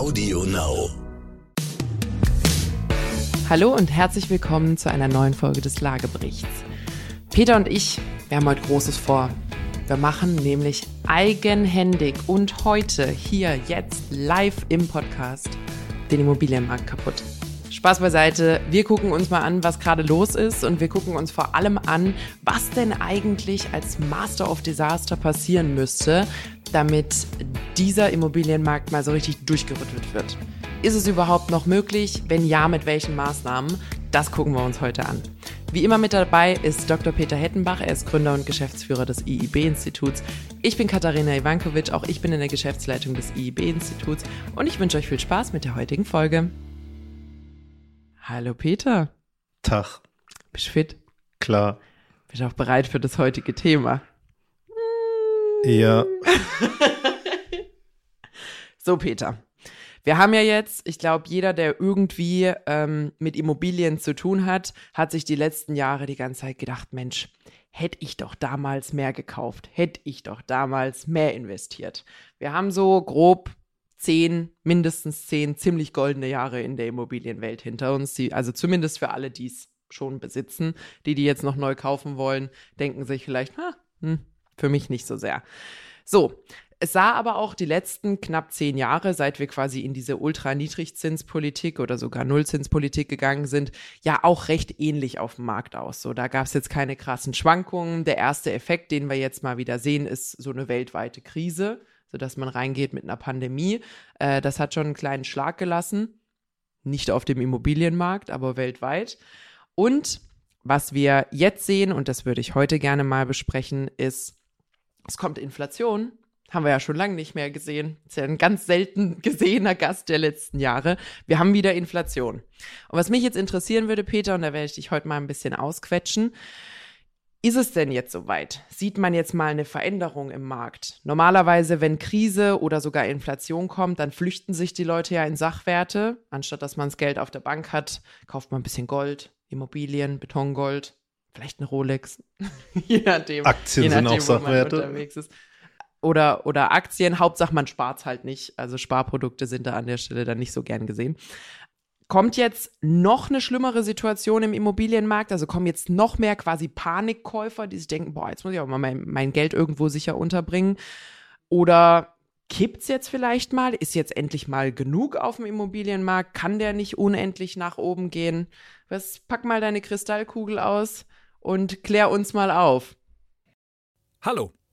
Audio Now. Hallo und herzlich willkommen zu einer neuen Folge des Lageberichts. Peter und ich, wir haben heute Großes vor. Wir machen nämlich eigenhändig und heute, hier, jetzt, live im Podcast den Immobilienmarkt kaputt. Spaß beiseite. Wir gucken uns mal an, was gerade los ist und wir gucken uns vor allem an, was denn eigentlich als Master of Disaster passieren müsste, damit dieser Immobilienmarkt mal so richtig durchgerüttelt wird. Ist es überhaupt noch möglich? Wenn ja, mit welchen Maßnahmen? Das gucken wir uns heute an. Wie immer mit dabei ist Dr. Peter Hettenbach. Er ist Gründer und Geschäftsführer des IIB-Instituts. Ich bin Katharina Ivankovic. Auch ich bin in der Geschäftsleitung des IIB-Instituts. Und ich wünsche euch viel Spaß mit der heutigen Folge. Hallo Peter. Tag. Bist du fit? Klar. Bist du auch bereit für das heutige Thema? Ja. so, Peter. Wir haben ja jetzt, ich glaube, jeder, der irgendwie ähm, mit Immobilien zu tun hat, hat sich die letzten Jahre die ganze Zeit gedacht, Mensch, hätte ich doch damals mehr gekauft, hätte ich doch damals mehr investiert. Wir haben so grob zehn, mindestens zehn ziemlich goldene Jahre in der Immobilienwelt hinter uns. Die, also zumindest für alle, die es schon besitzen. Die, die jetzt noch neu kaufen wollen, denken sich vielleicht, hm, für mich nicht so sehr. So, es sah aber auch die letzten knapp zehn Jahre, seit wir quasi in diese Ultra-Niedrigzinspolitik oder sogar Nullzinspolitik gegangen sind, ja auch recht ähnlich auf dem Markt aus. So, da gab es jetzt keine krassen Schwankungen. Der erste Effekt, den wir jetzt mal wieder sehen, ist so eine weltweite Krise sodass man reingeht mit einer Pandemie. Äh, das hat schon einen kleinen Schlag gelassen. Nicht auf dem Immobilienmarkt, aber weltweit. Und was wir jetzt sehen, und das würde ich heute gerne mal besprechen, ist, es kommt Inflation. Haben wir ja schon lange nicht mehr gesehen. Ist ja ein ganz selten gesehener Gast der letzten Jahre. Wir haben wieder Inflation. Und was mich jetzt interessieren würde, Peter, und da werde ich dich heute mal ein bisschen ausquetschen, ist es denn jetzt soweit? Sieht man jetzt mal eine Veränderung im Markt? Normalerweise, wenn Krise oder sogar Inflation kommt, dann flüchten sich die Leute ja in Sachwerte. Anstatt dass man das Geld auf der Bank hat, kauft man ein bisschen Gold, Immobilien, Betongold, vielleicht eine Rolex. je nachdem. Aktien je nachdem, sind auch Sachwerte. Oder, oder Aktien. Hauptsache, man spart halt nicht. Also Sparprodukte sind da an der Stelle dann nicht so gern gesehen kommt jetzt noch eine schlimmere Situation im Immobilienmarkt? Also kommen jetzt noch mehr quasi Panikkäufer, die sich denken, boah, jetzt muss ich auch mal mein, mein Geld irgendwo sicher unterbringen? Oder kippt es jetzt vielleicht mal? Ist jetzt endlich mal genug auf dem Immobilienmarkt? Kann der nicht unendlich nach oben gehen? Was, pack mal deine Kristallkugel aus und klär uns mal auf. Hallo,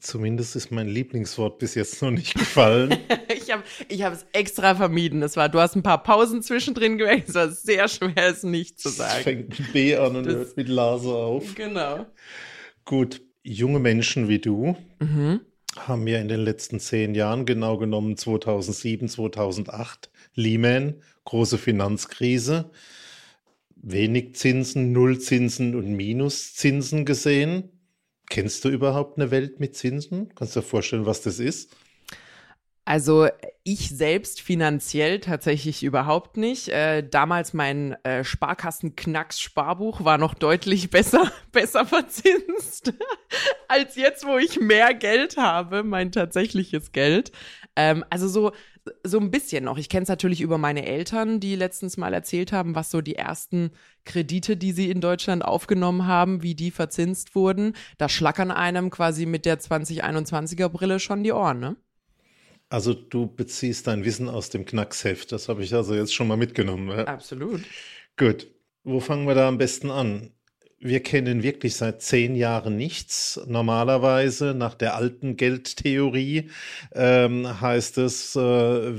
Zumindest ist mein Lieblingswort bis jetzt noch nicht gefallen. ich habe ich es extra vermieden. Es war, du hast ein paar Pausen zwischendrin gewählt. Es war sehr schwer, es nicht zu sagen. Es fängt mit B an und das, hört mit Laser auf. Genau. Gut, junge Menschen wie du mhm. haben ja in den letzten zehn Jahren, genau genommen 2007, 2008, Lehman, große Finanzkrise, wenig Zinsen, Nullzinsen und Minuszinsen gesehen Kennst du überhaupt eine Welt mit Zinsen? Kannst du dir vorstellen, was das ist? Also ich selbst finanziell tatsächlich überhaupt nicht. Äh, damals mein äh, Sparkassen-Knacks-Sparbuch war noch deutlich besser, besser verzinst als jetzt, wo ich mehr Geld habe, mein tatsächliches Geld. Ähm, also so, so ein bisschen noch. Ich kenne es natürlich über meine Eltern, die letztens mal erzählt haben, was so die ersten Kredite, die sie in Deutschland aufgenommen haben, wie die verzinst wurden. Da schlackern einem quasi mit der 2021er Brille schon die Ohren, ne? Also du beziehst dein Wissen aus dem Knacksheft. Das habe ich also jetzt schon mal mitgenommen. Ja? Absolut. Gut. Wo fangen wir da am besten an? Wir kennen wirklich seit zehn Jahren nichts. Normalerweise nach der alten Geldtheorie ähm, heißt es, äh,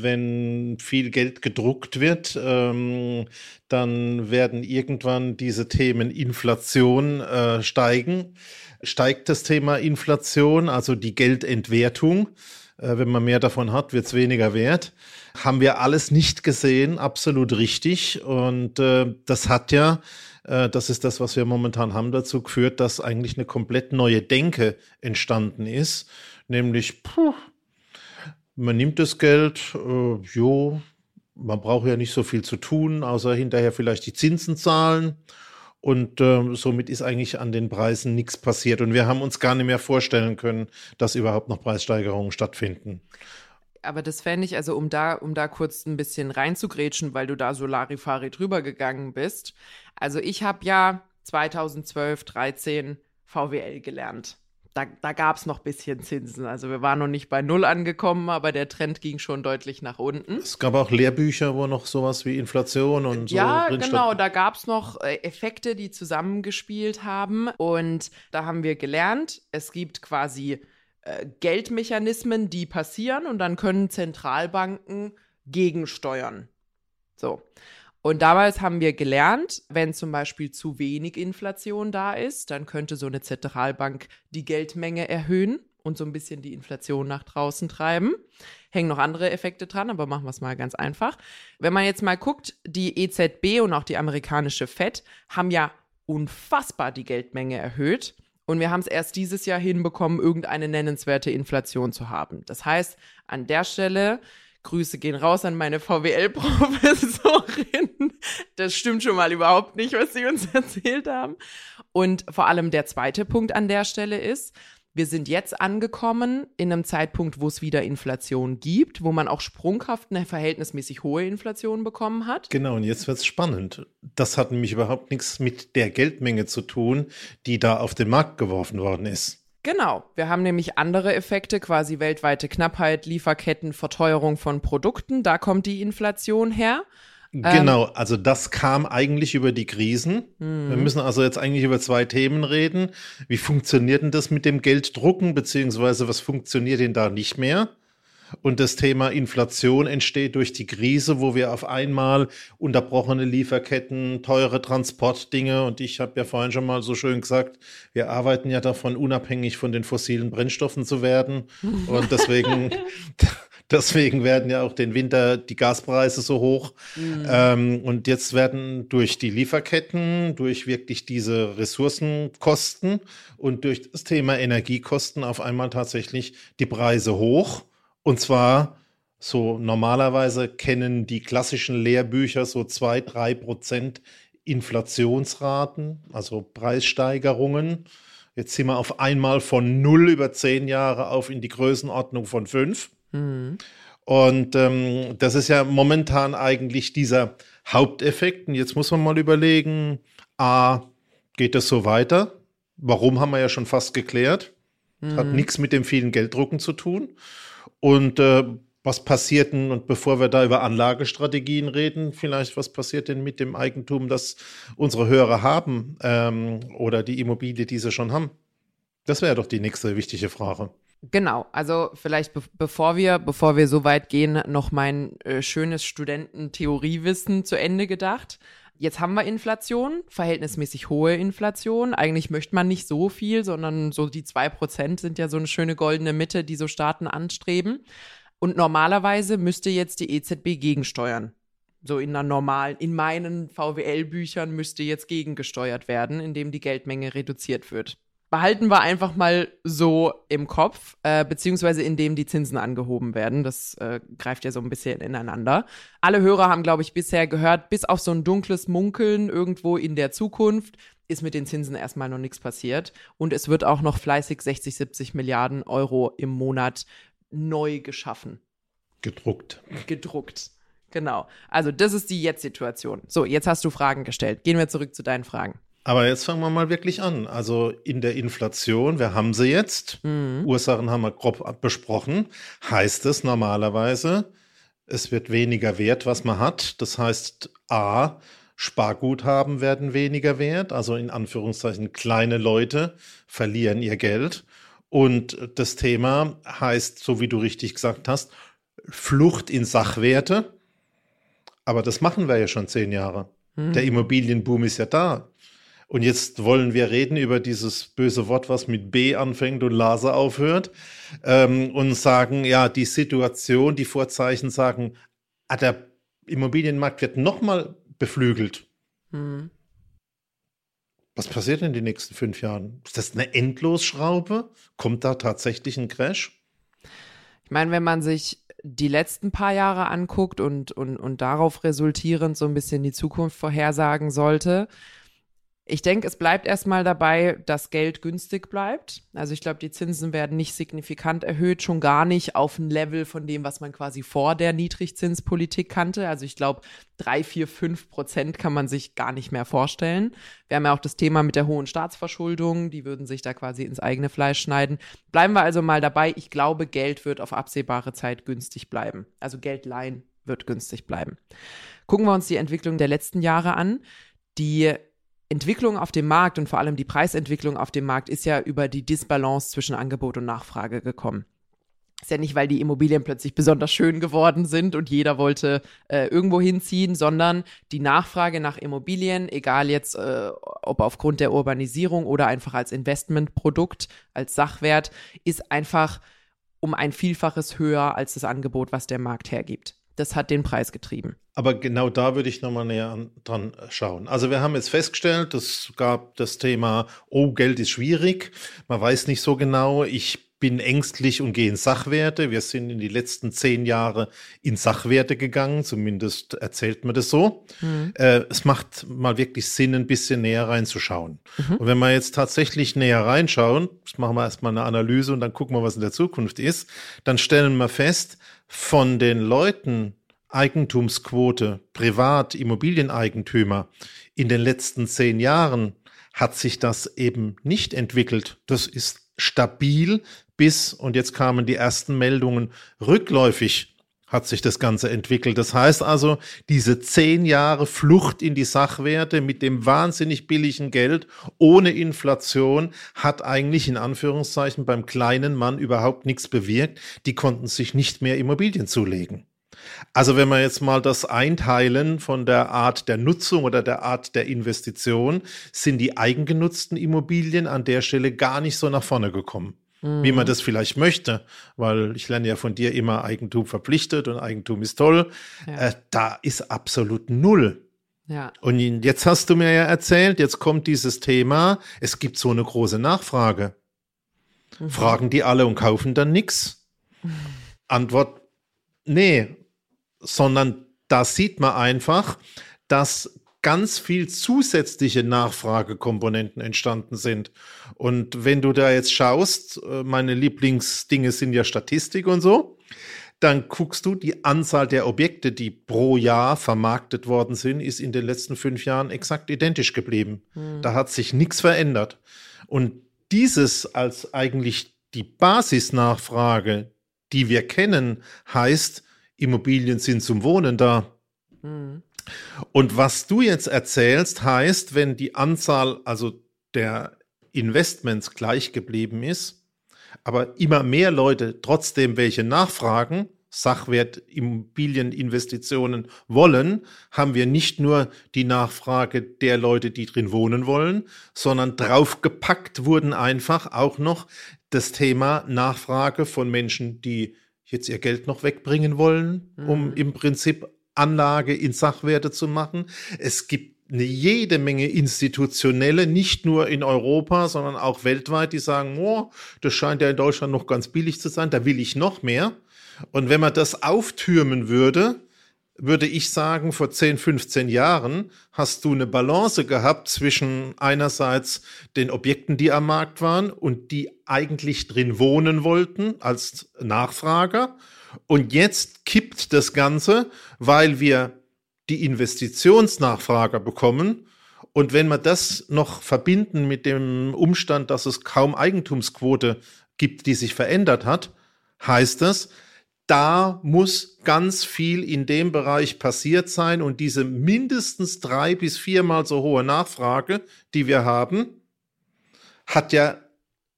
wenn viel Geld gedruckt wird, ähm, dann werden irgendwann diese Themen Inflation äh, steigen. Steigt das Thema Inflation, also die Geldentwertung, Äh, wenn man mehr davon hat, wird es weniger wert. Haben wir alles nicht gesehen, absolut richtig. Und äh, das hat ja, äh, das ist das, was wir momentan haben, dazu geführt, dass eigentlich eine komplett neue Denke entstanden ist. Nämlich, puh, man nimmt das Geld, äh, jo, man braucht ja nicht so viel zu tun, außer hinterher vielleicht die Zinsen zahlen. Und äh, somit ist eigentlich an den Preisen nichts passiert. Und wir haben uns gar nicht mehr vorstellen können, dass überhaupt noch Preissteigerungen stattfinden. Aber das fände ich, also um da, um da kurz ein bisschen reinzugrätschen, weil du da so Larifari drüber gegangen bist. Also ich habe ja 2012, 13 VWL gelernt da, da gab es noch ein bisschen Zinsen. Also wir waren noch nicht bei Null angekommen, aber der Trend ging schon deutlich nach unten. Es gab auch Lehrbücher, wo noch sowas wie Inflation und so. Ja, genau, da gab es noch äh, Effekte, die zusammengespielt haben. Und da haben wir gelernt, es gibt quasi äh, Geldmechanismen, die passieren und dann können Zentralbanken gegensteuern. So. Und damals haben wir gelernt, wenn zum Beispiel zu wenig Inflation da ist, dann könnte so eine Zentralbank die Geldmenge erhöhen und so ein bisschen die Inflation nach draußen treiben. Hängen noch andere Effekte dran, aber machen wir es mal ganz einfach. Wenn man jetzt mal guckt, die EZB und auch die amerikanische Fed haben ja unfassbar die Geldmenge erhöht. Und wir haben es erst dieses Jahr hinbekommen, irgendeine nennenswerte Inflation zu haben. Das heißt, an der Stelle Grüße gehen raus an meine VWL-Professorin. Das stimmt schon mal überhaupt nicht, was sie uns erzählt haben. Und vor allem der zweite Punkt an der Stelle ist, wir sind jetzt angekommen in einem Zeitpunkt, wo es wieder Inflation gibt, wo man auch sprunghaft eine verhältnismäßig hohe Inflation bekommen hat. Genau, und jetzt wird es spannend. Das hat nämlich überhaupt nichts mit der Geldmenge zu tun, die da auf den Markt geworfen worden ist. Genau, wir haben nämlich andere Effekte, quasi weltweite Knappheit, Lieferketten, Verteuerung von Produkten, da kommt die Inflation her. Genau, ähm, also das kam eigentlich über die Krisen. Mhm. Wir müssen also jetzt eigentlich über zwei Themen reden. Wie funktioniert denn das mit dem Gelddrucken, beziehungsweise was funktioniert denn da nicht mehr? Und das Thema Inflation entsteht durch die Krise, wo wir auf einmal unterbrochene Lieferketten, teure Transportdinge und ich habe ja vorhin schon mal so schön gesagt, wir arbeiten ja davon, unabhängig von den fossilen Brennstoffen zu werden. Und deswegen, deswegen werden ja auch den Winter die Gaspreise so hoch. Mhm. Ähm, und jetzt werden durch die Lieferketten, durch wirklich diese Ressourcenkosten und durch das Thema Energiekosten auf einmal tatsächlich die Preise hoch. Und zwar so normalerweise kennen die klassischen Lehrbücher so zwei, drei Prozent Inflationsraten, also Preissteigerungen. Jetzt sind wir auf einmal von null über zehn Jahre auf in die Größenordnung von fünf. Mhm. Und ähm, das ist ja momentan eigentlich dieser Haupteffekt. Und jetzt muss man mal überlegen, a, geht das so weiter? Warum haben wir ja schon fast geklärt? Mhm. Hat nichts mit dem vielen Gelddrucken zu tun. Und äh, was passiert denn, und bevor wir da über Anlagestrategien reden, vielleicht was passiert denn mit dem Eigentum, das unsere Hörer haben ähm, oder die Immobilie, die sie schon haben? Das wäre doch die nächste wichtige Frage. Genau, also vielleicht be bevor wir, bevor wir so weit gehen, noch mein äh, schönes Studententheoriewissen zu Ende gedacht. Jetzt haben wir Inflation, verhältnismäßig hohe Inflation. Eigentlich möchte man nicht so viel, sondern so die zwei Prozent sind ja so eine schöne goldene Mitte, die so Staaten anstreben. Und normalerweise müsste jetzt die EZB gegensteuern. So in einer normalen, in meinen VWL-Büchern müsste jetzt gegengesteuert werden, indem die Geldmenge reduziert wird behalten wir einfach mal so im Kopf, äh, beziehungsweise indem die Zinsen angehoben werden. Das äh, greift ja so ein bisschen ineinander. Alle Hörer haben, glaube ich, bisher gehört, bis auf so ein dunkles Munkeln irgendwo in der Zukunft ist mit den Zinsen erstmal noch nichts passiert. Und es wird auch noch fleißig 60, 70 Milliarden Euro im Monat neu geschaffen. Gedruckt. Gedruckt. Genau. Also das ist die Jetzt-Situation. So, jetzt hast du Fragen gestellt. Gehen wir zurück zu deinen Fragen. Aber jetzt fangen wir mal wirklich an. Also in der Inflation, wir haben sie jetzt. Mhm. Ursachen haben wir grob besprochen. Heißt es normalerweise, es wird weniger wert, was man hat. Das heißt, A, Sparguthaben werden weniger wert. Also in Anführungszeichen kleine Leute verlieren ihr Geld. Und das Thema heißt, so wie du richtig gesagt hast, Flucht in Sachwerte. Aber das machen wir ja schon zehn Jahre. Mhm. Der Immobilienboom ist ja da. Und jetzt wollen wir reden über dieses böse Wort, was mit B anfängt und Laser aufhört, ähm, und sagen, ja, die Situation, die Vorzeichen sagen, ah, der Immobilienmarkt wird nochmal beflügelt. Mhm. Was passiert in den nächsten fünf Jahren? Ist das eine Endlosschraube? Kommt da tatsächlich ein Crash? Ich meine, wenn man sich die letzten paar Jahre anguckt und, und, und darauf resultierend so ein bisschen die Zukunft vorhersagen sollte, ich denke, es bleibt erstmal dabei, dass Geld günstig bleibt. Also ich glaube, die Zinsen werden nicht signifikant erhöht, schon gar nicht auf ein Level von dem, was man quasi vor der Niedrigzinspolitik kannte. Also ich glaube, drei, vier, fünf Prozent kann man sich gar nicht mehr vorstellen. Wir haben ja auch das Thema mit der hohen Staatsverschuldung, die würden sich da quasi ins eigene Fleisch schneiden. Bleiben wir also mal dabei. Ich glaube, Geld wird auf absehbare Zeit günstig bleiben. Also Geld leihen wird günstig bleiben. Gucken wir uns die Entwicklung der letzten Jahre an. Die Entwicklung auf dem Markt und vor allem die Preisentwicklung auf dem Markt ist ja über die Disbalance zwischen Angebot und Nachfrage gekommen. Ist ja nicht, weil die Immobilien plötzlich besonders schön geworden sind und jeder wollte äh, irgendwo hinziehen, sondern die Nachfrage nach Immobilien, egal jetzt äh, ob aufgrund der Urbanisierung oder einfach als Investmentprodukt, als Sachwert, ist einfach um ein Vielfaches höher als das Angebot, was der Markt hergibt das hat den Preis getrieben. Aber genau da würde ich nochmal näher an, dran schauen. Also wir haben jetzt festgestellt, es gab das Thema, oh, Geld ist schwierig, man weiß nicht so genau, ich bin ängstlich und gehe in Sachwerte. Wir sind in die letzten zehn Jahre in Sachwerte gegangen, zumindest erzählt man das so. Mhm. Äh, es macht mal wirklich Sinn, ein bisschen näher reinzuschauen. Mhm. Und wenn wir jetzt tatsächlich näher reinschauen, machen wir erstmal eine Analyse und dann gucken wir, was in der Zukunft ist, dann stellen wir fest, von den Leuten Eigentumsquote, Privat, Immobilieneigentümer in den letzten zehn Jahren hat sich das eben nicht entwickelt. Das ist stabil bis, und jetzt kamen die ersten Meldungen, rückläufig hat sich das Ganze entwickelt. Das heißt also, diese zehn Jahre Flucht in die Sachwerte mit dem wahnsinnig billigen Geld ohne Inflation hat eigentlich in Anführungszeichen beim kleinen Mann überhaupt nichts bewirkt. Die konnten sich nicht mehr Immobilien zulegen. Also wenn wir jetzt mal das einteilen von der Art der Nutzung oder der Art der Investition, sind die eigengenutzten Immobilien an der Stelle gar nicht so nach vorne gekommen. Mhm. Wie man das vielleicht möchte, weil ich lerne ja von dir immer Eigentum verpflichtet und Eigentum ist toll. Ja. Äh, da ist absolut null. Ja. Und jetzt hast du mir ja erzählt, jetzt kommt dieses Thema, es gibt so eine große Nachfrage. Mhm. Fragen die alle und kaufen dann nichts? Mhm. Antwort, nee, sondern da sieht man einfach, dass ganz viel zusätzliche Nachfragekomponenten entstanden sind. Und wenn du da jetzt schaust, äh, meine Lieblingsdinge sind ja Statistik und so, dann guckst du, die Anzahl der Objekte, die pro Jahr vermarktet worden sind, ist in den letzten fünf Jahren exakt identisch geblieben. Mhm. Da hat sich nichts verändert. Und dieses als eigentlich die Basisnachfrage, die wir kennen, heißt, Immobilien sind zum Wohnen da. Mhm. Und was du jetzt erzählst, heißt, wenn die Anzahl also der Investments gleich geblieben ist, aber immer mehr Leute trotzdem welche nachfragen, Sachwert Immobilieninvestitionen wollen, haben wir nicht nur die Nachfrage der Leute, die drin wohnen wollen, sondern draufgepackt wurden einfach auch noch das Thema Nachfrage von Menschen, die jetzt ihr Geld noch wegbringen wollen, um mhm. im Prinzip Anlage in Sachwerte zu machen. Es gibt eine jede Menge institutionelle, nicht nur in Europa, sondern auch weltweit, die sagen, oh, das scheint ja in Deutschland noch ganz billig zu sein, da will ich noch mehr. Und wenn man das auftürmen würde, würde ich sagen, vor 10, 15 Jahren hast du eine Balance gehabt zwischen einerseits den Objekten, die am Markt waren und die eigentlich drin wohnen wollten als Nachfrager. Und jetzt kippt das Ganze, weil wir die Investitionsnachfrager bekommen. Und wenn wir das noch verbinden mit dem Umstand, dass es kaum Eigentumsquote gibt, die sich verändert hat, heißt das, da muss ganz viel in dem Bereich passiert sein und diese mindestens drei bis viermal so hohe Nachfrage, die wir haben, hat ja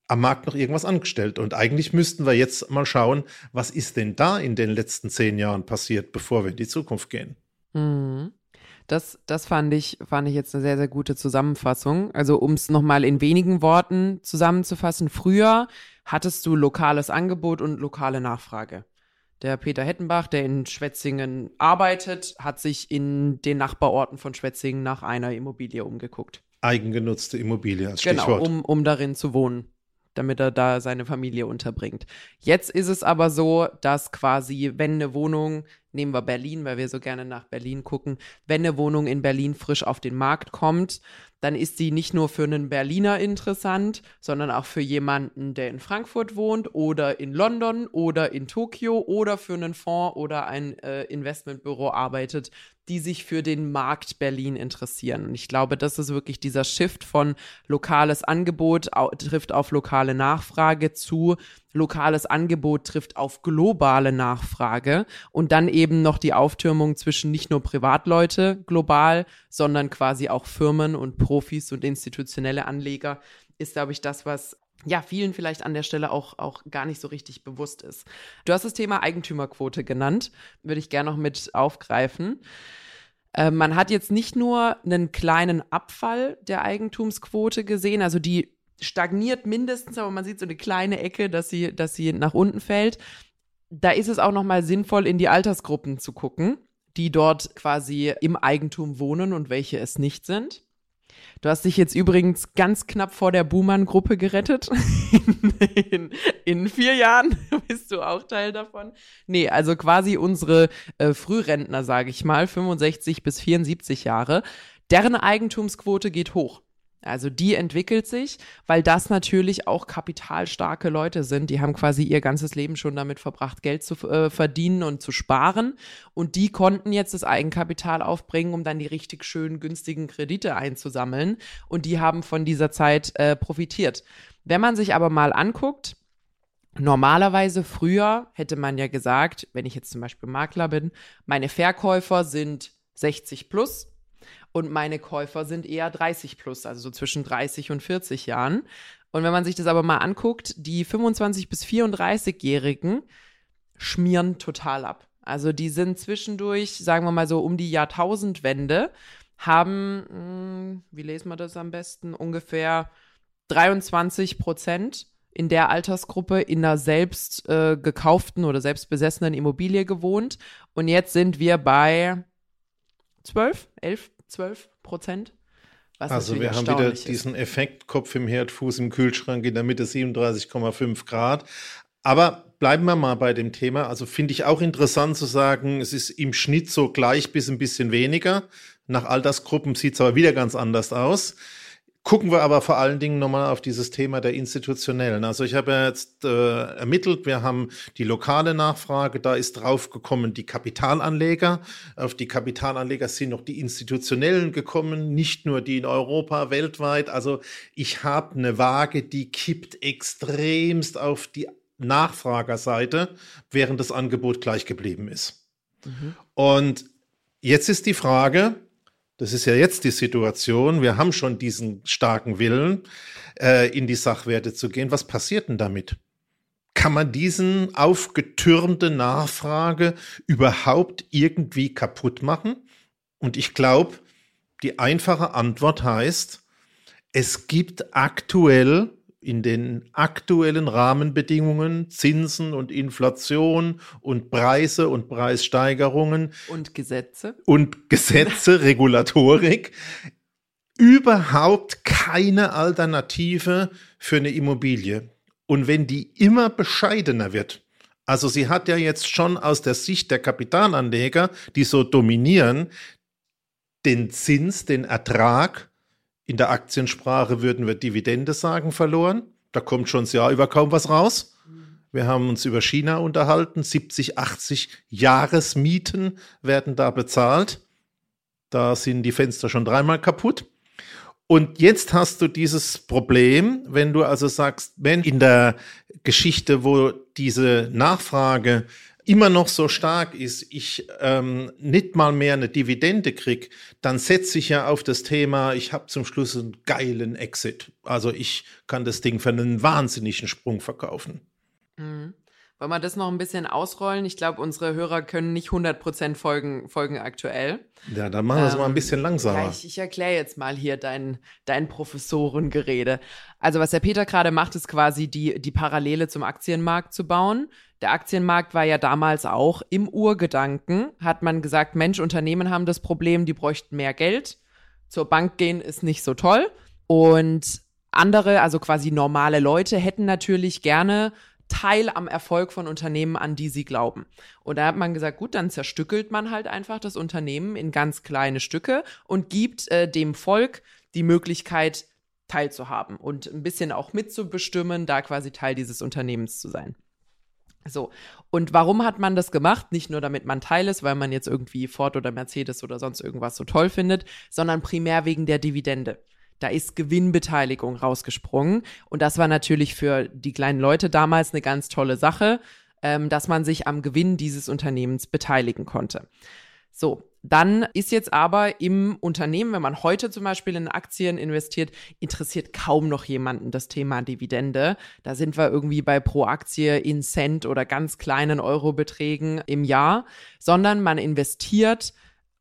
am Markt noch irgendwas angestellt. Und eigentlich müssten wir jetzt mal schauen, was ist denn da in den letzten zehn Jahren passiert, bevor wir in die Zukunft gehen. Mhm. Das, das fand ich, fand ich jetzt eine sehr, sehr gute Zusammenfassung. Also, um es nochmal in wenigen Worten zusammenzufassen. Früher hattest du lokales Angebot und lokale Nachfrage. Der Peter Hettenbach, der in Schwetzingen arbeitet, hat sich in den Nachbarorten von Schwetzingen nach einer Immobilie umgeguckt. Eigengenutzte Immobilie als Genau, Stichwort. um, um darin zu wohnen, damit er da seine Familie unterbringt. Jetzt ist es aber so, dass quasi, wenn eine Wohnung, nehmen wir Berlin, weil wir so gerne nach Berlin gucken, wenn eine Wohnung in Berlin frisch auf den Markt kommt, dann ist sie nicht nur für einen Berliner interessant, sondern auch für jemanden, der in Frankfurt wohnt oder in London oder in Tokio oder für einen Fonds oder ein äh, Investmentbüro arbeitet, die sich für den Markt Berlin interessieren. Und ich glaube, das ist wirklich dieser Shift von lokales Angebot au trifft auf lokale Nachfrage zu lokales Angebot trifft auf globale Nachfrage und dann eben noch die Auftürmung zwischen nicht nur Privatleute global, sondern quasi auch Firmen und Profis und institutionelle Anleger ist, glaube ich, das, was ja, vielen vielleicht an der Stelle auch, auch gar nicht so richtig bewusst ist. Du hast das Thema Eigentümerquote genannt, würde ich gerne noch mit aufgreifen. Äh, man hat jetzt nicht nur einen kleinen Abfall der Eigentumsquote gesehen, also die stagniert mindestens, aber man sieht so eine kleine Ecke, dass sie, dass sie nach unten fällt. Da ist es auch nochmal sinnvoll, in die Altersgruppen zu gucken, die dort quasi im Eigentum wohnen und welche es nicht sind. Du hast dich jetzt übrigens ganz knapp vor der Buhmann-Gruppe gerettet. In, in, vier Jahren bist du auch Teil davon. Nee, also quasi unsere äh, Frührentner, sage ich mal, 65 bis 74 Jahre. Deren Eigentumsquote geht hoch. Also die entwickelt sich, weil das natürlich auch kapitalstarke Leute sind. Die haben quasi ihr ganzes Leben schon damit verbracht, Geld zu äh, verdienen und zu sparen. Und die konnten jetzt das Eigenkapital aufbringen, um dann die richtig schönen günstigen Kredite einzusammeln. Und die haben von dieser Zeit äh, profitiert. Wenn man sich aber mal anguckt, Normalerweise früher hätte man ja gesagt, wenn ich jetzt zum Beispiel Makler bin, meine Verkäufer sind 60 plus, und meine Käufer sind eher 30 plus, also so zwischen 30 und 40 Jahren. Und wenn man sich das aber mal anguckt, die 25 bis 34-Jährigen schmieren total ab. Also die sind zwischendurch, sagen wir mal so um die Jahrtausendwende, haben, hm, wie lesen wir das am besten, ungefähr 23 Prozent in der Altersgruppe in einer selbst äh, gekauften oder selbst besessenen Immobilie gewohnt. Und jetzt sind wir bei 12, 11 12 Prozent. also wir haben wieder ist. diesen Effekt Kopf im Herd, Fuß im Kühlschrank in der Mitte 37,5 Grad. Aber bleiben wir mal bei dem Thema. Also finde ich auch interessant zu sagen, es ist im Schnitt so gleich bis ein bisschen weniger. Nach Altersgruppen sieht es aber wieder ganz anders aus. Gucken wir aber vor allen Dingen nochmal auf dieses Thema der institutionellen. Also ich habe jetzt äh, ermittelt, wir haben die lokale Nachfrage, da ist draufgekommen die Kapitalanleger. Auf die Kapitalanleger sind noch die institutionellen gekommen, nicht nur die in Europa, weltweit. Also ich habe eine Waage, die kippt extremst auf die Nachfragerseite, während das Angebot gleich geblieben ist. Mhm. Und jetzt ist die Frage, das ist ja jetzt die Situation. Wir haben schon diesen starken Willen, äh, in die Sachwerte zu gehen. Was passiert denn damit? Kann man diesen aufgetürmte Nachfrage überhaupt irgendwie kaputt machen? Und ich glaube, die einfache Antwort heißt, es gibt aktuell in den aktuellen Rahmenbedingungen, Zinsen und Inflation und Preise und Preissteigerungen und Gesetze und Gesetze, Regulatorik überhaupt keine Alternative für eine Immobilie. Und wenn die immer bescheidener wird, also sie hat ja jetzt schon aus der Sicht der Kapitalanleger, die so dominieren, den Zins, den Ertrag in der Aktiensprache würden wir Dividende sagen verloren. Da kommt schon das Jahr über kaum was raus. Wir haben uns über China unterhalten. 70, 80 Jahresmieten werden da bezahlt. Da sind die Fenster schon dreimal kaputt. Und jetzt hast du dieses Problem, wenn du also sagst, wenn in der Geschichte, wo diese Nachfrage immer noch so stark ist, ich ähm, nicht mal mehr eine Dividende krieg, dann setze ich ja auf das Thema, ich habe zum Schluss einen geilen Exit. Also ich kann das Ding für einen wahnsinnigen Sprung verkaufen. Mhm. Wollen wir das noch ein bisschen ausrollen? Ich glaube, unsere Hörer können nicht 100% folgen, folgen aktuell. Ja, dann machen wir es ähm, mal ein bisschen langsamer. Ich, ich erkläre jetzt mal hier dein, dein Professorengerede. Also was der Peter gerade macht, ist quasi die, die Parallele zum Aktienmarkt zu bauen. Der Aktienmarkt war ja damals auch im Urgedanken, hat man gesagt, Mensch, Unternehmen haben das Problem, die bräuchten mehr Geld. Zur Bank gehen ist nicht so toll. Und andere, also quasi normale Leute, hätten natürlich gerne Teil am Erfolg von Unternehmen, an die sie glauben. Und da hat man gesagt, gut, dann zerstückelt man halt einfach das Unternehmen in ganz kleine Stücke und gibt äh, dem Volk die Möglichkeit, teilzuhaben und ein bisschen auch mitzubestimmen, da quasi Teil dieses Unternehmens zu sein. So. Und warum hat man das gemacht? Nicht nur damit man Teil ist, weil man jetzt irgendwie Ford oder Mercedes oder sonst irgendwas so toll findet, sondern primär wegen der Dividende. Da ist Gewinnbeteiligung rausgesprungen. Und das war natürlich für die kleinen Leute damals eine ganz tolle Sache, ähm, dass man sich am Gewinn dieses Unternehmens beteiligen konnte. So, dann ist jetzt aber im Unternehmen, wenn man heute zum Beispiel in Aktien investiert, interessiert kaum noch jemanden das Thema Dividende. Da sind wir irgendwie bei pro Aktie in Cent oder ganz kleinen Eurobeträgen im Jahr, sondern man investiert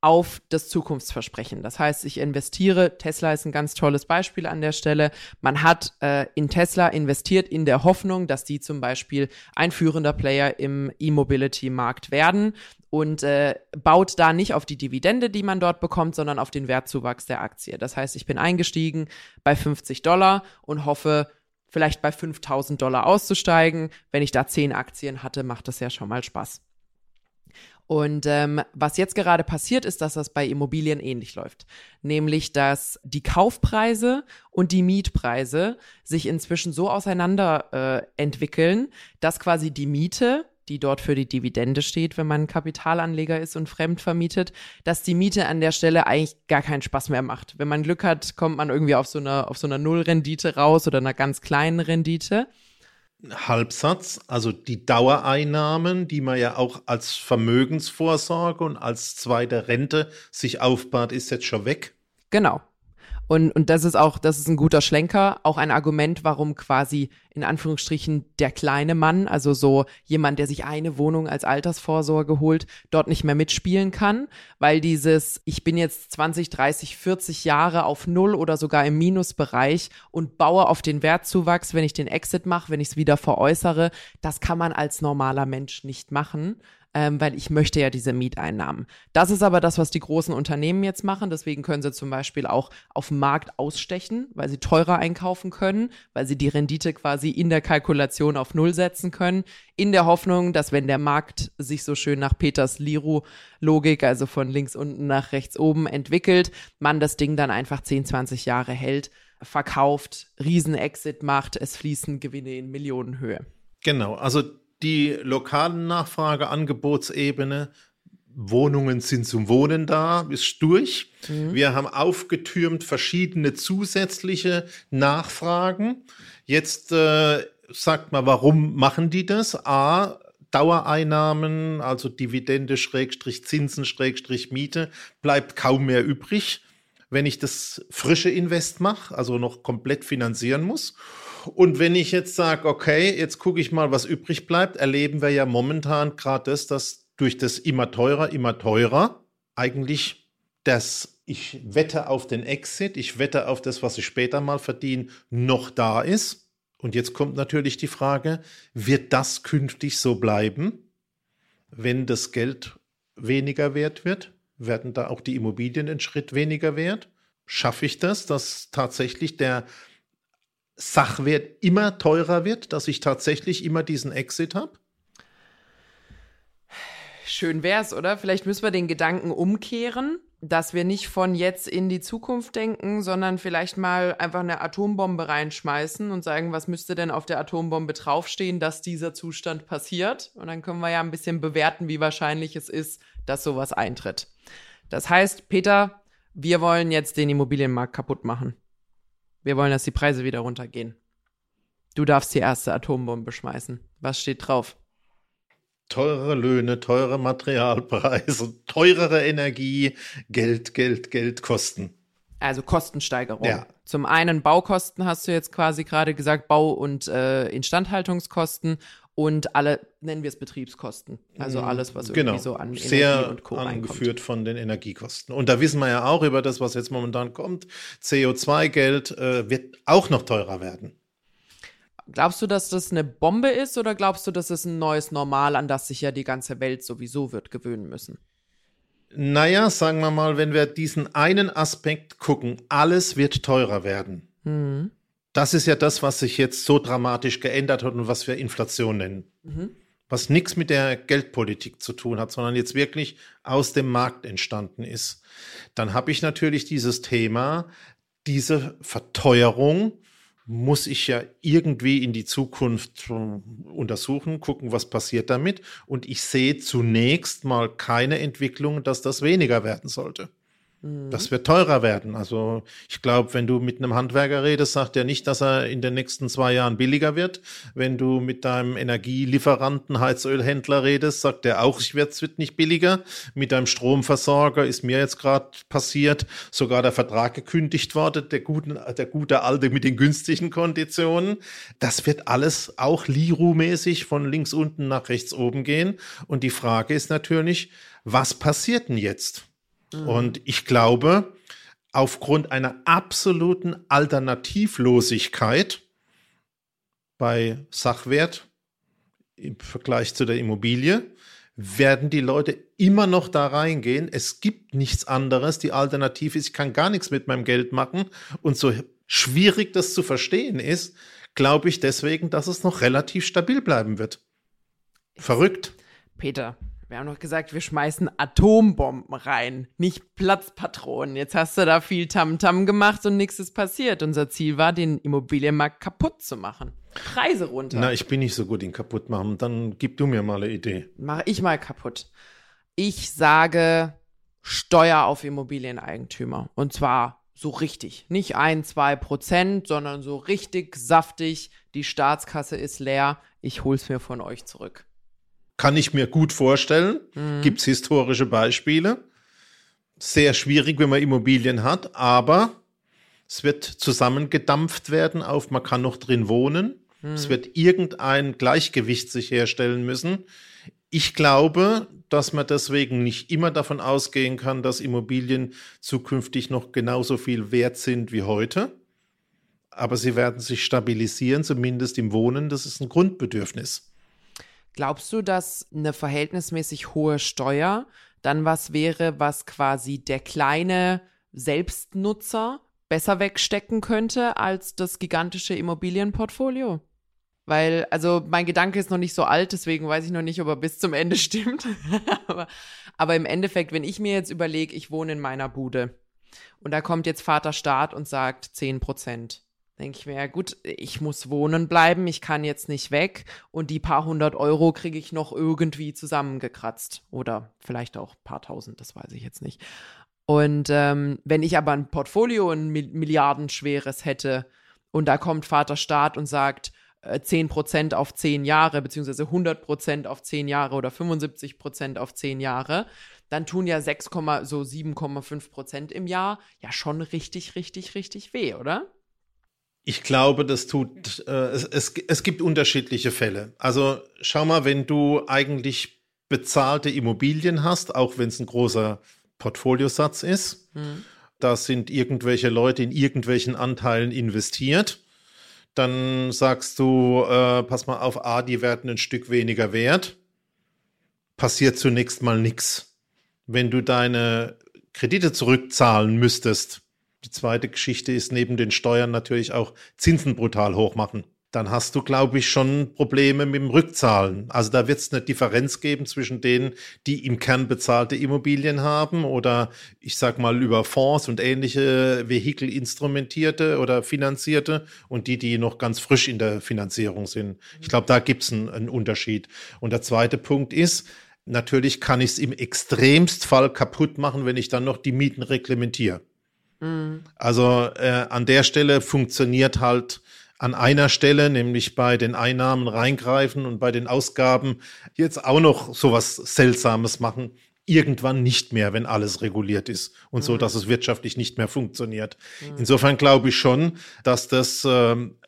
auf das Zukunftsversprechen. Das heißt, ich investiere, Tesla ist ein ganz tolles Beispiel an der Stelle. Man hat äh, in Tesla investiert in der Hoffnung, dass die zum Beispiel ein führender Player im E-Mobility-Markt werden und äh, baut da nicht auf die Dividende, die man dort bekommt, sondern auf den Wertzuwachs der Aktie. Das heißt, ich bin eingestiegen bei 50 Dollar und hoffe, vielleicht bei 5000 Dollar auszusteigen. Wenn ich da 10 Aktien hatte, macht das ja schon mal Spaß. Und ähm, was jetzt gerade passiert, ist, dass das bei Immobilien ähnlich läuft. Nämlich, dass die Kaufpreise und die Mietpreise sich inzwischen so auseinander äh, entwickeln, dass quasi die Miete, die dort für die Dividende steht, wenn man Kapitalanleger ist und fremd vermietet, dass die Miete an der Stelle eigentlich gar keinen Spaß mehr macht. Wenn man Glück hat, kommt man irgendwie auf so einer, auf so einer Nullrendite raus oder einer ganz kleinen Rendite. Halbsatz, also die Dauereinnahmen, die man ja auch als Vermögensvorsorge und als zweite Rente sich aufbaut, ist jetzt schon weg. Genau. Und, und das ist auch, das ist ein guter Schlenker, auch ein Argument, warum quasi in Anführungsstrichen der kleine Mann, also so jemand, der sich eine Wohnung als Altersvorsorge holt, dort nicht mehr mitspielen kann, weil dieses, ich bin jetzt 20, 30, 40 Jahre auf Null oder sogar im Minusbereich und baue auf den Wertzuwachs, wenn ich den Exit mache, wenn ich es wieder veräußere, das kann man als normaler Mensch nicht machen ähm, weil ich möchte ja diese Mieteinnahmen. Das ist aber das, was die großen Unternehmen jetzt machen. Deswegen können sie zum Beispiel auch auf dem Markt ausstechen, weil sie teurer einkaufen können, weil sie die Rendite quasi in der Kalkulation auf Null setzen können, in der Hoffnung, dass wenn der Markt sich so schön nach Peters Liru-Logik, also von links unten nach rechts oben entwickelt, man das Ding dann einfach 10, 20 Jahre hält verkauft, Riesen-Exit macht, es fließen Gewinne in Millionenhöhe. Genau, also die lokalen Nachfrageangebotsebene. Wohnungen sind zum Wohnen da, ist durch. Mhm. Wir haben aufgetürmt verschiedene zusätzliche Nachfragen. Jetzt äh, sagt man, warum machen die das? A, Dauereinnahmen, also Dividende, Schrägstrich, Zinsen, Schrägstrich, Miete, bleibt kaum mehr übrig, wenn ich das frische Invest mache, also noch komplett finanzieren muss. Und wenn ich jetzt sage, okay, jetzt gucke ich mal, was übrig bleibt, erleben wir ja momentan gerade das, dass durch das immer teurer, immer teurer eigentlich das, ich wette auf den Exit, ich wette auf das, was ich später mal verdiene, noch da ist. Und jetzt kommt natürlich die Frage, wird das künftig so bleiben, wenn das Geld weniger wert wird? Werden da auch die Immobilien einen Schritt weniger wert? Schaffe ich das, dass tatsächlich der Sachwert immer teurer wird, dass ich tatsächlich immer diesen Exit habe? Schön wär's, oder? Vielleicht müssen wir den Gedanken umkehren, dass wir nicht von jetzt in die Zukunft denken, sondern vielleicht mal einfach eine Atombombe reinschmeißen und sagen, was müsste denn auf der Atombombe draufstehen, dass dieser Zustand passiert? Und dann können wir ja ein bisschen bewerten, wie wahrscheinlich es ist, dass sowas eintritt. Das heißt, Peter, wir wollen jetzt den Immobilienmarkt kaputt machen. Wir wollen, dass die Preise wieder runtergehen. Du darfst die erste Atombombe schmeißen. Was steht drauf? Teurere Löhne, teure Materialpreise, teurere Energie, Geld, Geld, Geld, Kosten. Also Kostensteigerung. Ja. Zum einen Baukosten hast du jetzt quasi gerade gesagt, Bau- und äh, Instandhaltungskosten und alle, nennen wir es Betriebskosten. Also alles, was genau. irgendwie so an Energie Sehr und Co. angeführt reinkommt. von den Energiekosten. Und da wissen wir ja auch über das, was jetzt momentan kommt. CO2-Geld äh, wird auch noch teurer werden. Glaubst du, dass das eine Bombe ist oder glaubst du, das ist ein neues Normal, an das sich ja die ganze Welt sowieso wird gewöhnen müssen? Naja, sagen wir mal, wenn wir diesen einen Aspekt gucken, alles wird teurer werden. Mhm. Das ist ja das, was sich jetzt so dramatisch geändert hat und was wir Inflation nennen. Was nichts mit der Geldpolitik zu tun hat, sondern jetzt wirklich aus dem Markt entstanden ist. Dann habe ich natürlich dieses Thema, diese Verteuerung muss ich ja irgendwie in die Zukunft äh, untersuchen, gucken, was passiert damit. Und ich sehe zunächst mal keine Entwicklung, dass das weniger werden sollte. Das wird teurer werden. Also ich glaube, wenn du mit einem Handwerker redest, sagt er nicht, dass er in den nächsten zwei Jahren billiger wird. Wenn du mit deinem Energielieferanten, Heizölhändler redest, sagt er auch, es wird, es wird nicht billiger. Mit deinem Stromversorger ist mir jetzt gerade passiert, sogar der Vertrag gekündigt worden, der, guten, der gute alte mit den günstigen Konditionen. Das wird alles auch Liru-mäßig von links unten nach rechts oben gehen. Und die Frage ist natürlich, was passiert denn jetzt? Und ich glaube, aufgrund einer absoluten Alternativlosigkeit bei Sachwert im Vergleich zu der Immobilie, werden die Leute immer noch da reingehen. Es gibt nichts anderes. Die Alternative ist, ich kann gar nichts mit meinem Geld machen. Und so schwierig das zu verstehen ist, glaube ich deswegen, dass es noch relativ stabil bleiben wird. Verrückt. Peter, wir haben doch gesagt, wir schmeißen Atombomben rein, nicht Platzpatronen. Jetzt hast du da viel Tamtam gemacht und nichts ist passiert. Unser Ziel war, den Immobilienmarkt kaputt zu machen. Preise runter. Na, ich bin nicht so gut in kaputt machen. Dann gib du mir mal eine Idee. Mache ich mal kaputt. Ich sage Steuer auf Immobilieneigentümer. Und zwar so richtig. Nicht ein, zwei Prozent, sondern so richtig saftig. Die Staatskasse ist leer. Ich hol's mir von euch zurück. Kann ich mir gut vorstellen. Gibt es historische Beispiele. Sehr schwierig, wenn man Immobilien hat, aber es wird zusammengedampft werden auf, man kann noch drin wohnen. Es wird irgendein Gleichgewicht sich herstellen müssen. Ich glaube, dass man deswegen nicht immer davon ausgehen kann, dass Immobilien zukünftig noch genauso viel wert sind wie heute. Aber sie werden sich stabilisieren, zumindest im Wohnen. Das ist ein Grundbedürfnis. Glaubst du, dass eine verhältnismäßig hohe Steuer dann was wäre, was quasi der kleine Selbstnutzer besser wegstecken könnte als das gigantische Immobilienportfolio? Weil, also mein Gedanke ist noch nicht so alt, deswegen weiß ich noch nicht, ob er bis zum Ende stimmt. aber, aber im Endeffekt, wenn ich mir jetzt überlege, ich wohne in meiner Bude und da kommt jetzt Vater Staat und sagt 10 Prozent denke ich mir, ja gut, ich muss wohnen bleiben, ich kann jetzt nicht weg und die paar hundert Euro kriege ich noch irgendwie zusammengekratzt. Oder vielleicht auch paar tausend, das weiß ich jetzt nicht. Und ähm, wenn ich aber ein Portfolio, ein milliardenschweres hätte und da kommt Vater Staat und sagt, äh, 10% auf 10 Jahre, beziehungsweise 100% auf 10 Jahre oder 75% auf 10 Jahre, dann tun ja 6, so 7,5% im Jahr ja schon richtig, richtig, richtig weh, oder? Ich glaube, das tut, äh, es, es, es gibt unterschiedliche Fälle. Also schau mal, wenn du eigentlich bezahlte Immobilien hast, auch wenn es ein großer Portfoliosatz ist, Hm. da sind irgendwelche Leute in irgendwelchen Anteilen investiert, dann sagst du, äh, pass mal auf, A, die werden ein Stück weniger wert, passiert zunächst mal nichts. Wenn du deine Kredite zurückzahlen müsstest, die zweite Geschichte ist neben den Steuern natürlich auch Zinsen brutal hoch machen. Dann hast du, glaube ich, schon Probleme mit dem Rückzahlen. Also da wird es eine Differenz geben zwischen denen, die im Kern bezahlte Immobilien haben oder ich sag mal über Fonds und ähnliche Vehikel instrumentierte oder finanzierte und die, die noch ganz frisch in der Finanzierung sind. Ich glaube, da gibt es einen, einen Unterschied. Und der zweite Punkt ist, natürlich kann ich es im Extremstfall kaputt machen, wenn ich dann noch die Mieten reglementiere. Also äh, an der Stelle funktioniert halt an einer Stelle, nämlich bei den Einnahmen reingreifen und bei den Ausgaben jetzt auch noch sowas Seltsames machen. Irgendwann nicht mehr, wenn alles reguliert ist und so, dass es wirtschaftlich nicht mehr funktioniert. Insofern glaube ich schon, dass das ähm,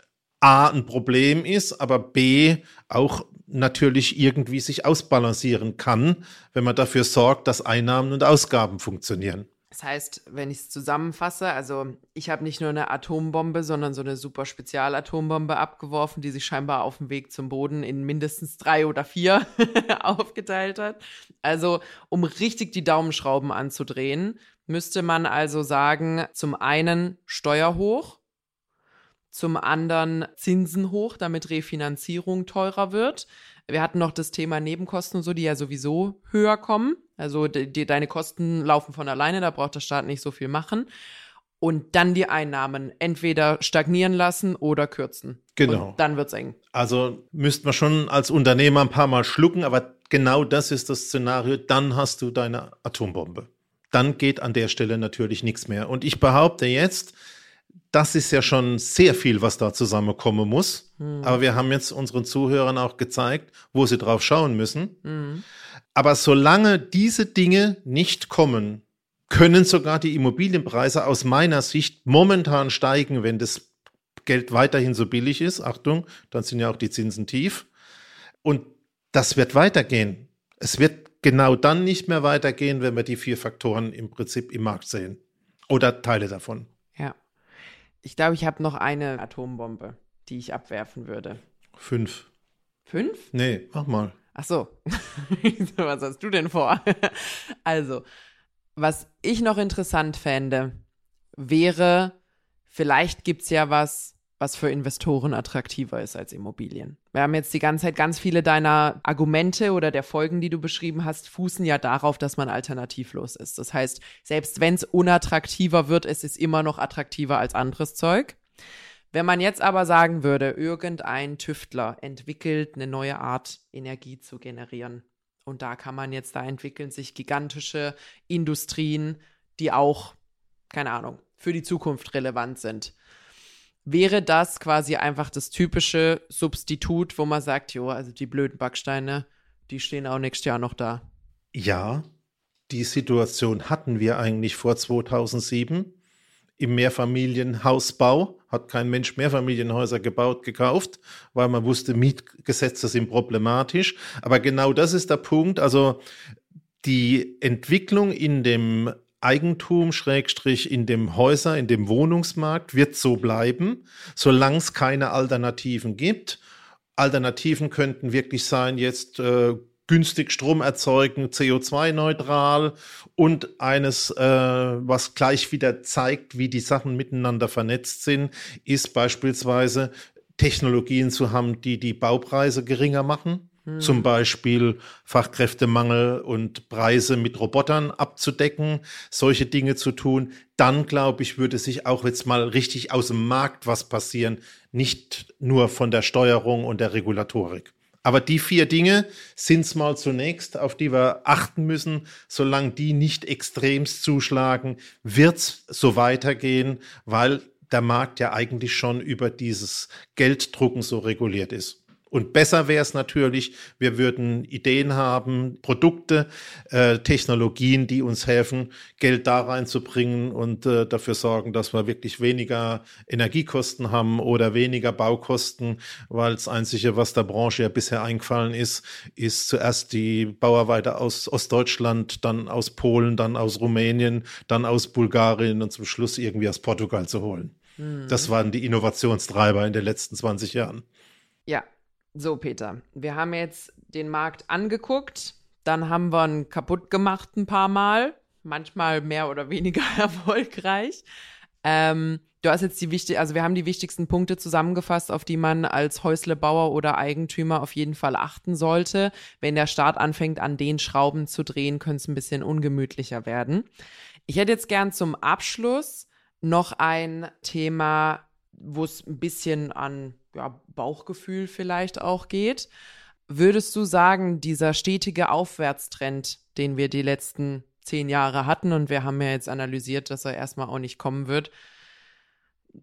A ein Problem ist, aber B auch natürlich irgendwie sich ausbalancieren kann, wenn man dafür sorgt, dass Einnahmen und Ausgaben funktionieren. Das heißt, wenn ich es zusammenfasse, also ich habe nicht nur eine Atombombe, sondern so eine super Spezialatombombe abgeworfen, die sich scheinbar auf dem Weg zum Boden in mindestens drei oder vier aufgeteilt hat. Also, um richtig die Daumenschrauben anzudrehen, müsste man also sagen, zum einen Steuer hoch, zum anderen Zinsen hoch, damit Refinanzierung teurer wird. Wir hatten noch das Thema Nebenkosten und so, die ja sowieso höher kommen. Also die, die, deine Kosten laufen von alleine, da braucht der Staat nicht so viel machen. Und dann die Einnahmen entweder stagnieren lassen oder kürzen. Genau. Und dann wird's eng. Also müsste man schon als Unternehmer ein paar Mal schlucken, aber genau das ist das Szenario. Dann hast du deine Atombombe. Dann geht an der Stelle natürlich nichts mehr. Und ich behaupte jetzt, das ist ja schon sehr viel, was da zusammenkommen muss. Mhm. Aber wir haben jetzt unseren Zuhörern auch gezeigt, wo sie drauf schauen müssen. Mhm. Aber solange diese Dinge nicht kommen, können sogar die Immobilienpreise aus meiner Sicht momentan steigen, wenn das Geld weiterhin so billig ist. Achtung, dann sind ja auch die Zinsen tief. Und das wird weitergehen. Es wird genau dann nicht mehr weitergehen, wenn wir die vier Faktoren im Prinzip im Markt sehen. Oder Teile davon. Ich glaube, ich habe noch eine Atombombe, die ich abwerfen würde. Fünf. Fünf? Nee, mach mal. Ach so. was hast du denn vor? also, was ich noch interessant fände, wäre, vielleicht gibt es ja was, was für Investoren attraktiver ist als Immobilien. Wir haben jetzt die ganze Zeit ganz viele deiner Argumente oder der Folgen, die du beschrieben hast, fußen ja darauf, dass man alternativlos ist. Das heißt, selbst wenn es unattraktiver wird, es ist immer noch attraktiver als anderes Zeug. Wenn man jetzt aber sagen würde, irgendein Tüftler entwickelt eine neue Art, Energie zu generieren. Und da kann man jetzt, da entwickeln sich gigantische Industrien, die auch, keine Ahnung, für die Zukunft relevant sind wäre das quasi einfach das typische Substitut, wo man sagt, jo, also die blöden Backsteine, die stehen auch nächstes Jahr noch da. Ja, die Situation hatten wir eigentlich vor 2007. Im Mehrfamilienhausbau hat kein Mensch Mehrfamilienhäuser gebaut, gekauft, weil man wusste, Mietgesetze sind problematisch. Aber genau das ist der Punkt. Also die Entwicklung in dem Eigentum, Schrägstrich in dem Häuser, in dem Wohnungsmarkt wird so bleiben, solange es keine Alternativen gibt. Alternativen könnten wirklich sein, jetzt äh, günstig Strom erzeugen, CO2-neutral und eines, äh, was gleich wieder zeigt, wie die Sachen miteinander vernetzt sind, ist beispielsweise Technologien zu haben, die die Baupreise geringer machen zum hm. Beispiel Fachkräftemangel und Preise mit Robotern abzudecken, solche Dinge zu tun, dann glaube ich, würde sich auch jetzt mal richtig aus dem Markt was passieren, nicht nur von der Steuerung und der Regulatorik. Aber die vier Dinge sind es mal zunächst, auf die wir achten müssen. Solange die nicht extremst zuschlagen, wird es so weitergehen, weil der Markt ja eigentlich schon über dieses Gelddrucken so reguliert ist. Und besser wäre es natürlich, wir würden Ideen haben, Produkte, äh, Technologien, die uns helfen, Geld da reinzubringen und äh, dafür sorgen, dass wir wirklich weniger Energiekosten haben oder weniger Baukosten, weil das Einzige, was der Branche ja bisher eingefallen ist, ist zuerst die Bauarbeiter aus Ostdeutschland, dann aus Polen, dann aus Rumänien, dann aus Bulgarien und zum Schluss irgendwie aus Portugal zu holen. Mhm. Das waren die Innovationstreiber in den letzten 20 Jahren. Ja, so, Peter, wir haben jetzt den Markt angeguckt, dann haben wir ihn kaputt gemacht ein paar Mal, manchmal mehr oder weniger erfolgreich. Ähm, du hast jetzt die wichtig, also wir haben die wichtigsten Punkte zusammengefasst, auf die man als Häuslebauer oder Eigentümer auf jeden Fall achten sollte. Wenn der Staat anfängt, an den Schrauben zu drehen, könnte es ein bisschen ungemütlicher werden. Ich hätte jetzt gern zum Abschluss noch ein Thema, wo es ein bisschen an ja, Bauchgefühl vielleicht auch geht. Würdest du sagen, dieser stetige Aufwärtstrend, den wir die letzten zehn Jahre hatten, und wir haben ja jetzt analysiert, dass er erstmal auch nicht kommen wird,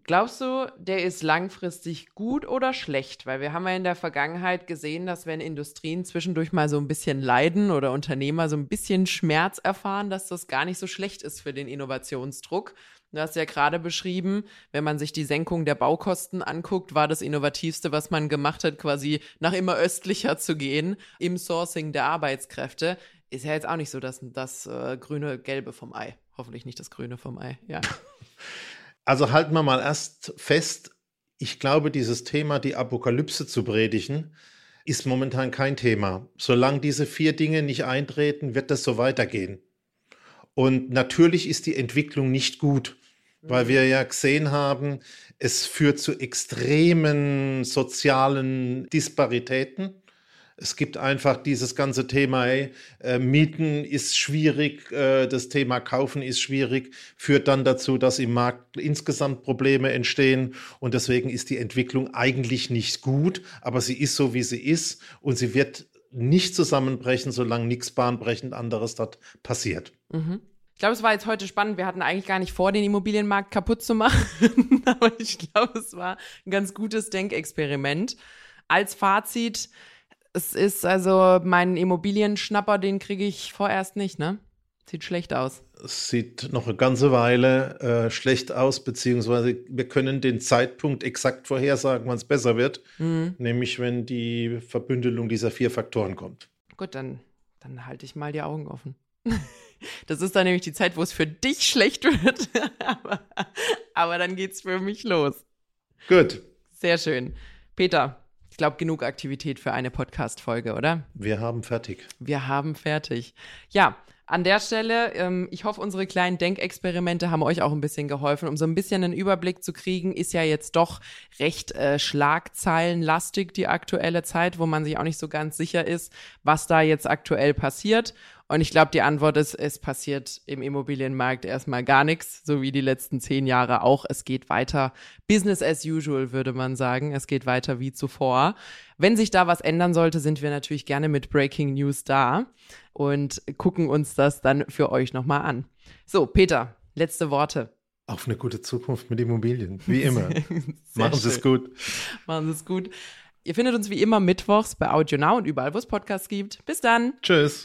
Glaubst du, der ist langfristig gut oder schlecht? Weil wir haben ja in der Vergangenheit gesehen, dass wenn Industrien zwischendurch mal so ein bisschen leiden oder Unternehmer so ein bisschen Schmerz erfahren, dass das gar nicht so schlecht ist für den Innovationsdruck. Du hast ja gerade beschrieben, wenn man sich die Senkung der Baukosten anguckt, war das Innovativste, was man gemacht hat, quasi nach immer östlicher zu gehen im Sourcing der Arbeitskräfte. Ist ja jetzt auch nicht so das, das äh, grüne Gelbe vom Ei. Hoffentlich nicht das Grüne vom Ei, ja. Also halten wir mal erst fest, ich glaube, dieses Thema, die Apokalypse zu predigen, ist momentan kein Thema. Solange diese vier Dinge nicht eintreten, wird das so weitergehen. Und natürlich ist die Entwicklung nicht gut, weil wir ja gesehen haben, es führt zu extremen sozialen Disparitäten. Es gibt einfach dieses ganze Thema, ey, äh, Mieten ist schwierig, äh, das Thema Kaufen ist schwierig, führt dann dazu, dass im Markt insgesamt Probleme entstehen. Und deswegen ist die Entwicklung eigentlich nicht gut, aber sie ist so, wie sie ist. Und sie wird nicht zusammenbrechen, solange nichts bahnbrechend anderes dort passiert. Mhm. Ich glaube, es war jetzt heute spannend. Wir hatten eigentlich gar nicht vor, den Immobilienmarkt kaputt zu machen. aber ich glaube, es war ein ganz gutes Denkexperiment. Als Fazit, es ist also mein Immobilienschnapper, den kriege ich vorerst nicht, ne? Sieht schlecht aus. Es sieht noch eine ganze Weile äh, schlecht aus, beziehungsweise wir können den Zeitpunkt exakt vorhersagen, wann es besser wird, mhm. nämlich wenn die Verbündelung dieser vier Faktoren kommt. Gut, dann, dann halte ich mal die Augen offen. Das ist dann nämlich die Zeit, wo es für dich schlecht wird, aber, aber dann geht's für mich los. Gut. Sehr schön. Peter, glaube, genug Aktivität für eine Podcast-Folge, oder? Wir haben fertig. Wir haben fertig. Ja, an der Stelle, ähm, ich hoffe, unsere kleinen Denkexperimente haben euch auch ein bisschen geholfen. Um so ein bisschen einen Überblick zu kriegen, ist ja jetzt doch recht äh, schlagzeilenlastig die aktuelle Zeit, wo man sich auch nicht so ganz sicher ist, was da jetzt aktuell passiert. Und ich glaube, die Antwort ist, es passiert im Immobilienmarkt erstmal gar nichts, so wie die letzten zehn Jahre auch. Es geht weiter. Business as usual, würde man sagen. Es geht weiter wie zuvor. Wenn sich da was ändern sollte, sind wir natürlich gerne mit Breaking News da und gucken uns das dann für euch nochmal an. So, Peter, letzte Worte. Auf eine gute Zukunft mit Immobilien, wie immer. Machen Sie es gut. Machen Sie es gut. Ihr findet uns wie immer mittwochs bei Audio Now und überall, wo es Podcasts gibt. Bis dann. Tschüss.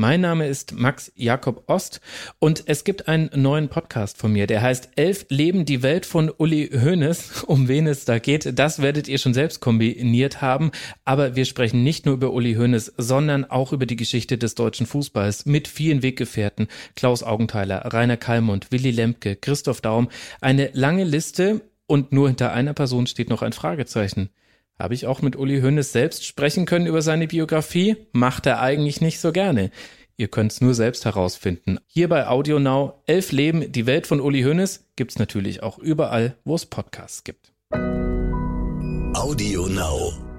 mein Name ist Max Jakob Ost und es gibt einen neuen Podcast von mir, der heißt Elf Leben die Welt von Uli Hoeneß. Um wen es da geht, das werdet ihr schon selbst kombiniert haben. Aber wir sprechen nicht nur über Uli Hoeneß, sondern auch über die Geschichte des deutschen Fußballs mit vielen Weggefährten. Klaus Augenthaler, Rainer Kallmund, Willy Lemke, Christoph Daum. Eine lange Liste und nur hinter einer Person steht noch ein Fragezeichen. Habe ich auch mit Uli Hoeneß selbst sprechen können über seine Biografie? Macht er eigentlich nicht so gerne. Ihr könnt es nur selbst herausfinden. Hier bei Audio Now, Elf Leben, die Welt von Uli Hoeneß gibt's natürlich auch überall, wo es Podcasts gibt. Audio Now.